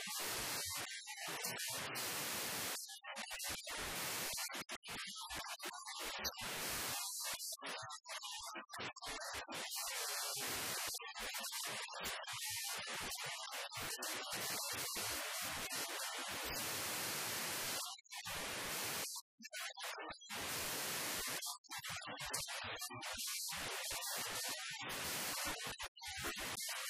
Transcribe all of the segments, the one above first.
El tucur est moistil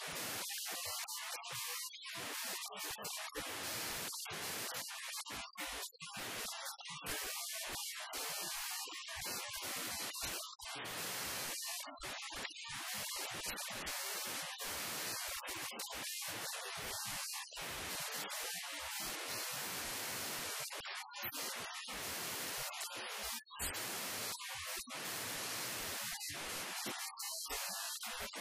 ハハハハ